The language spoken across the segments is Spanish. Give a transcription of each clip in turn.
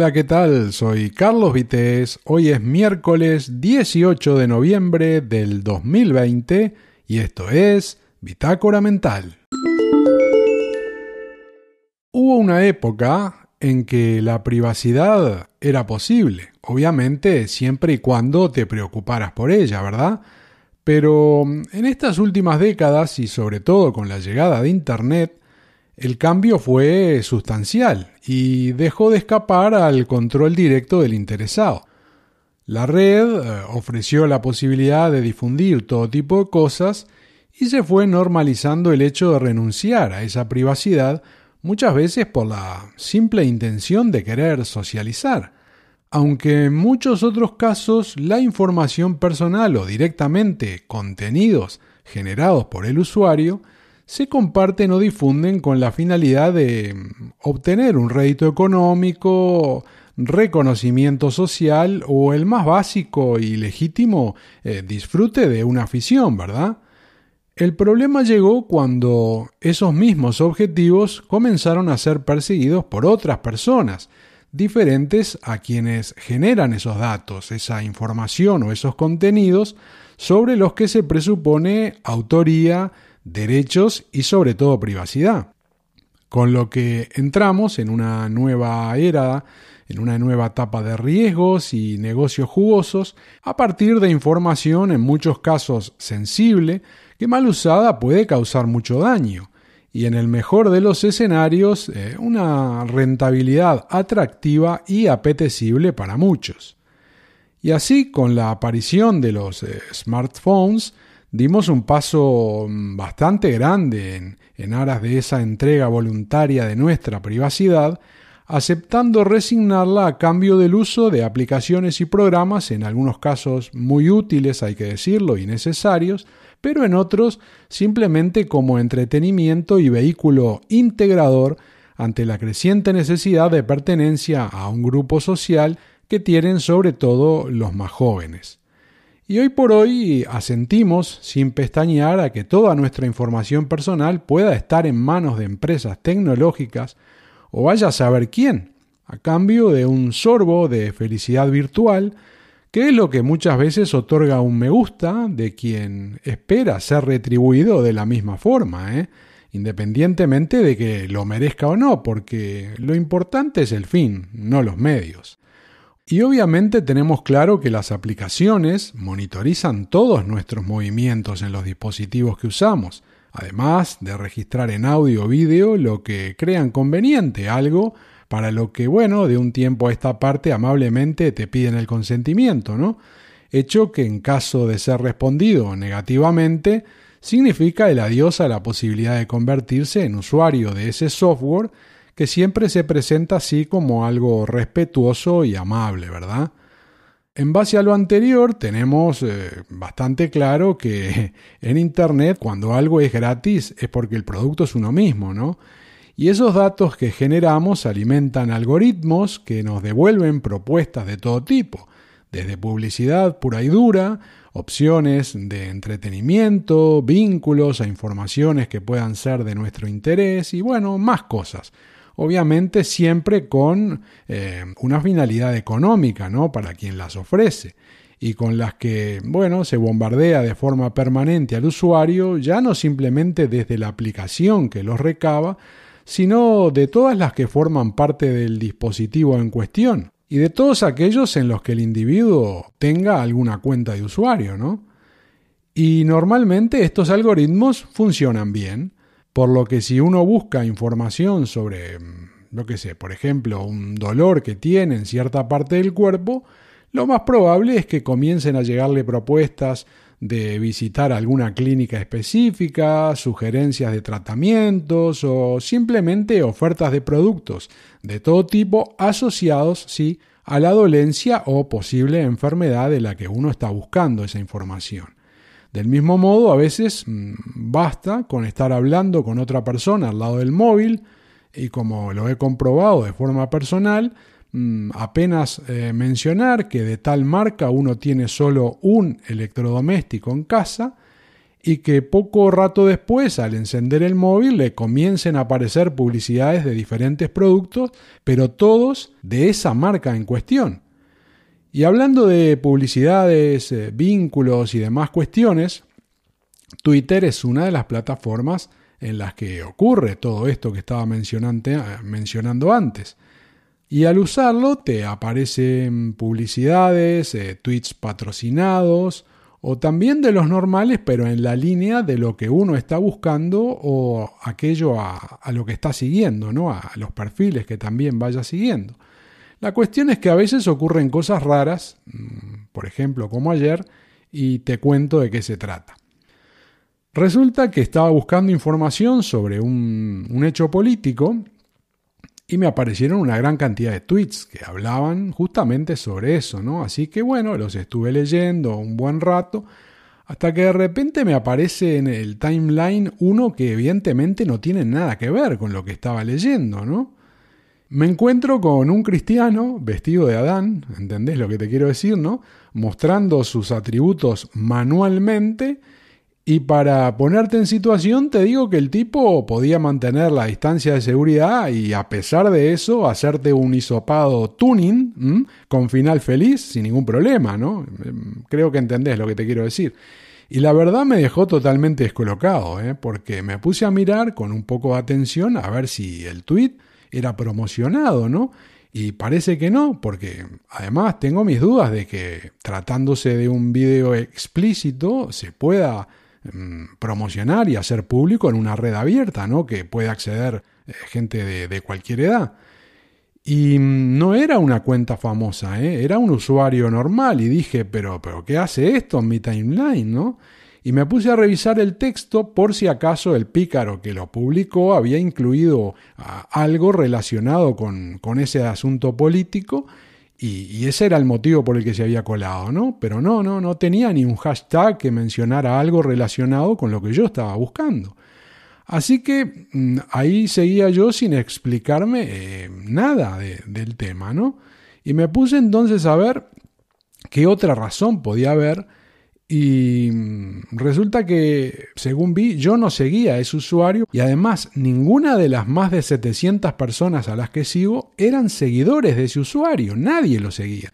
Hola, ¿qué tal? Soy Carlos Vitéz. Hoy es miércoles 18 de noviembre del 2020 y esto es Bitácora Mental. Hubo una época en que la privacidad era posible, obviamente siempre y cuando te preocuparas por ella, ¿verdad? Pero en estas últimas décadas y sobre todo con la llegada de Internet, el cambio fue sustancial y dejó de escapar al control directo del interesado. La red eh, ofreció la posibilidad de difundir todo tipo de cosas y se fue normalizando el hecho de renunciar a esa privacidad muchas veces por la simple intención de querer socializar, aunque en muchos otros casos la información personal o directamente contenidos generados por el usuario se comparten o difunden con la finalidad de obtener un rédito económico, reconocimiento social o el más básico y legítimo eh, disfrute de una afición, ¿verdad? El problema llegó cuando esos mismos objetivos comenzaron a ser perseguidos por otras personas, diferentes a quienes generan esos datos, esa información o esos contenidos sobre los que se presupone autoría, derechos y sobre todo privacidad. Con lo que entramos en una nueva era, en una nueva etapa de riesgos y negocios jugosos a partir de información en muchos casos sensible que mal usada puede causar mucho daño y en el mejor de los escenarios eh, una rentabilidad atractiva y apetecible para muchos. Y así con la aparición de los eh, smartphones dimos un paso mm, bastante grande en, aras de esa entrega voluntaria de nuestra privacidad, aceptando resignarla a cambio del uso de aplicaciones y programas, en algunos casos muy útiles, hay que decirlo, y necesarios, pero en otros simplemente como entretenimiento y vehículo integrador ante la creciente necesidad de pertenencia a un grupo social que tienen sobre todo los más jóvenes. Y hoy por hoy asentimos sin pestañear a que toda nuestra información personal pueda estar en manos de empresas tecnológicas o vaya a saber quién, a cambio de un sorbo de felicidad virtual, que es lo que muchas veces otorga un me gusta de quien espera ser retribuido de la misma forma, ¿eh? independientemente de que lo merezca o no, porque lo importante es el fin, no los medios. Y obviamente tenemos claro que las aplicaciones monitorizan todos nuestros movimientos en los dispositivos que usamos, además de registrar en audio o vídeo lo que crean conveniente, algo para lo que, bueno, de un tiempo a esta parte amablemente te piden el consentimiento, ¿no? Hecho que en caso de ser respondido negativamente, significa el adiós a la posibilidad de convertirse en usuario de ese software que siempre se presenta así como algo respetuoso y amable, ¿verdad? En base a lo anterior, tenemos eh, bastante claro que en Internet cuando algo es gratis es porque el producto es uno mismo, ¿no? Y esos datos que generamos alimentan algoritmos que nos devuelven propuestas de todo tipo, desde publicidad pura y dura, opciones de entretenimiento, vínculos a informaciones que puedan ser de nuestro interés y bueno, más cosas obviamente siempre con eh, una finalidad económica, ¿no? Para quien las ofrece y con las que, bueno, se bombardea de forma permanente al usuario, ya no simplemente desde la aplicación que los recaba, sino de todas las que forman parte del dispositivo en cuestión y de todos aquellos en los que el individuo tenga alguna cuenta de usuario, ¿no? Y normalmente estos algoritmos funcionan bien, por lo que si uno busca información sobre, lo mm, que sé, por ejemplo, un dolor que tiene en cierta parte del cuerpo, lo más probable es que comiencen a llegarle propuestas de visitar alguna clínica específica, sugerencias de tratamientos o simplemente ofertas de productos de todo tipo asociados, sí, a la dolencia o posible enfermedad de la que uno está buscando esa información. Del mismo modo, a veces mm, basta con estar hablando con otra persona al lado del móvil y como lo he comprobado de forma personal, mm, apenas eh, mencionar que de tal marca uno tiene solo un electrodoméstico en casa y que poco rato después, al encender el móvil, le comiencen a aparecer publicidades de diferentes productos, pero todos de esa marca en cuestión. Y hablando de publicidades, eh, vínculos y demás cuestiones, Twitter es una de las plataformas en las que ocurre todo esto que estaba mencionando antes. Y al usarlo te aparecen publicidades, eh, tweets patrocinados, o también de los normales, pero en la línea de lo que uno está buscando o aquello a, a, lo que está siguiendo, ¿no? a los perfiles que también vaya siguiendo. La cuestión es que a veces ocurren cosas raras, mm, por ejemplo como ayer, y te cuento de qué se trata. Resulta que estaba buscando información sobre un, un hecho político y me aparecieron una gran cantidad de tweets que hablaban justamente sobre eso, ¿no? Así que bueno, los estuve leyendo un buen rato, hasta que de repente me aparece en el timeline uno que evidentemente no tiene nada que ver con lo que estaba leyendo, ¿no? Me encuentro con un cristiano vestido de Adán, ¿entendés lo que te quiero decir, no? Mostrando sus atributos manualmente y para ponerte en situación, te digo que el tipo podía mantener la distancia de seguridad y a pesar de eso, hacerte un hisopado tuning con final feliz sin ningún problema, ¿no? Creo que entendés lo que te quiero decir. Y la verdad me dejó totalmente descolocado, ¿eh? porque me puse a mirar con un poco de atención a ver si el tweet era promocionado, ¿no? Y parece que no, porque además tengo mis dudas de que tratándose de un video explícito se pueda Mm, promocionar y hacer público en una red abierta, ¿no? Que puede acceder eh, gente de, cualquier edad. Y mm, no era una cuenta famosa, ¿eh? era un usuario normal y dije, pero, pero ¿qué hace esto en mi timeline, no? Y me puse a revisar el texto por si acaso el pícaro que lo publicó había incluido ah, algo relacionado con, con ese asunto político y, ese era el motivo por el que se había colado, ¿no? Pero no, no, no tenía ni un hashtag que mencionara algo relacionado con lo que yo estaba buscando. Así que mm, ahí seguía yo sin explicarme eh, nada del tema, ¿no? Y me puse entonces a ver qué otra razón podía haber y mm, resulta que, según vi, yo no seguía a ese usuario y además ninguna de las más de 700 personas a las que sigo eran seguidores de ese usuario, nadie lo seguía.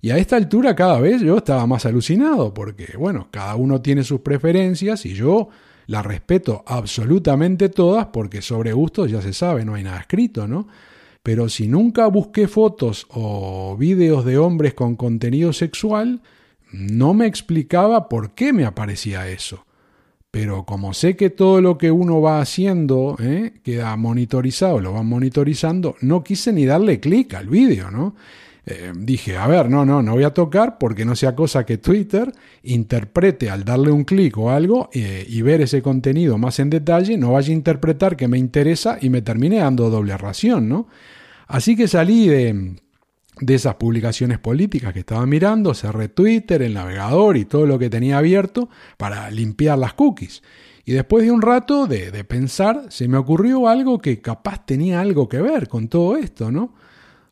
Y a esta altura cada vez yo estaba más alucinado porque, bueno, cada uno tiene sus preferencias y yo las respeto absolutamente todas porque sobre gustos ya se sabe, no hay nada escrito, ¿no? Pero si nunca busqué fotos o vídeos de hombres con contenido sexual, no me explicaba por qué me aparecía eso. Pero como sé que todo lo que uno va haciendo ¿eh? queda monitorizado, lo van monitorizando, no quise ni darle clic al vídeo, ¿no? Eh, dije, a ver, no, no, no voy a tocar porque no sea cosa que Twitter interprete al darle un clic o algo eh, y ver ese contenido más en detalle, no vaya a interpretar que me interesa y me termine dando doble ración, ¿no? Así que salí de, de esas publicaciones políticas que estaba mirando, cerré Twitter, el navegador y todo lo que tenía abierto para limpiar las cookies. Y después de un rato de, pensar, se me ocurrió algo que capaz tenía algo que ver con todo esto, ¿no?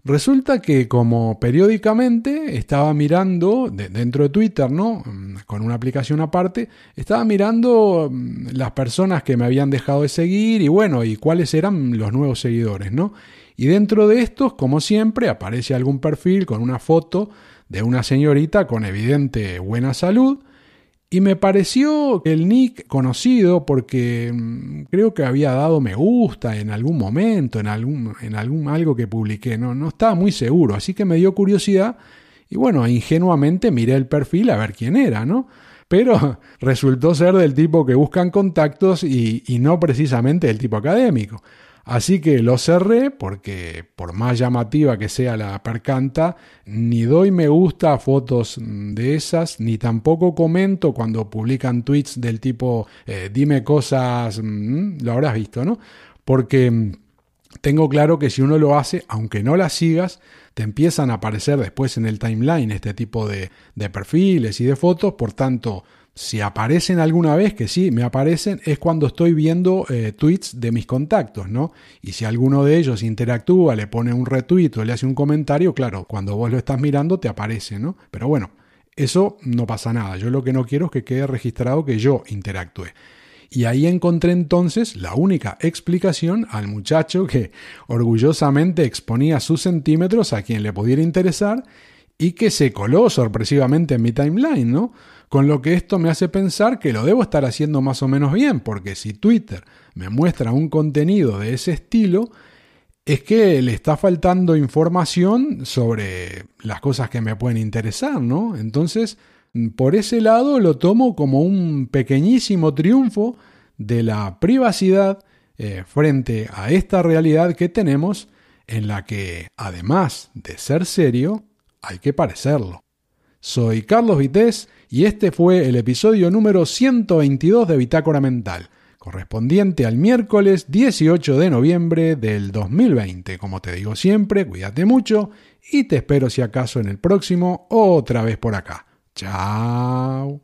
Resulta que como periódicamente estaba mirando, dentro de Twitter, ¿no? Mm, con una aplicación aparte, estaba mirando mm, las personas que me habían dejado de seguir y bueno, y cuáles eran los nuevos seguidores, ¿no? Y dentro de estos, como siempre, aparece algún perfil con una foto de una señorita con evidente buena salud. Y me pareció el nick conocido porque mm, creo que había dado me gusta en algún momento, en algún, en algún algo que publiqué, no, no estaba muy seguro, así que me dio curiosidad y bueno, ingenuamente miré el perfil a ver quién era, ¿no? Pero resultó ser del tipo que buscan contactos y no precisamente del tipo académico. Así que lo cerré porque por más llamativa que sea la percanta, ni doy me gusta a fotos de esas, ni tampoco comento cuando publican tweets del tipo eh, dime cosas, mm, lo habrás visto, ¿no? Porque mm, tengo claro que si uno lo hace, aunque no las sigas, te empiezan a aparecer después en el timeline este tipo de, de perfiles y de fotos, por tanto, si aparecen alguna vez, que sí, me aparecen, es cuando estoy viendo eh, tweets de mis contactos, ¿no? Y si alguno de ellos interactúa, le pone un retweet o le hace un comentario, claro, cuando vos lo estás mirando te aparece, ¿no? Pero bueno, eso no pasa nada. Yo lo que no quiero es que quede registrado que yo interactué. Y ahí encontré entonces la única explicación al muchacho que orgullosamente exponía sus centímetros a quien le pudiera interesar y que se coló sorpresivamente en mi timeline, ¿no? Con lo que esto me hace pensar que lo debo estar haciendo más o menos bien, porque si Twitter me muestra un contenido de ese estilo, es que le está faltando información sobre las cosas que me pueden interesar, ¿no? Entonces, por ese lado lo tomo como un pequeñísimo triunfo de la privacidad eh, frente a esta realidad que tenemos en la que, además de ser serio, hay que parecerlo. Soy Carlos Vitéz y este fue el episodio número 122 de Bitácora Mental correspondiente al miércoles 18 de noviembre del 2020. Como te digo siempre, cuídate mucho y te espero si acaso en el próximo otra vez por acá. Chao.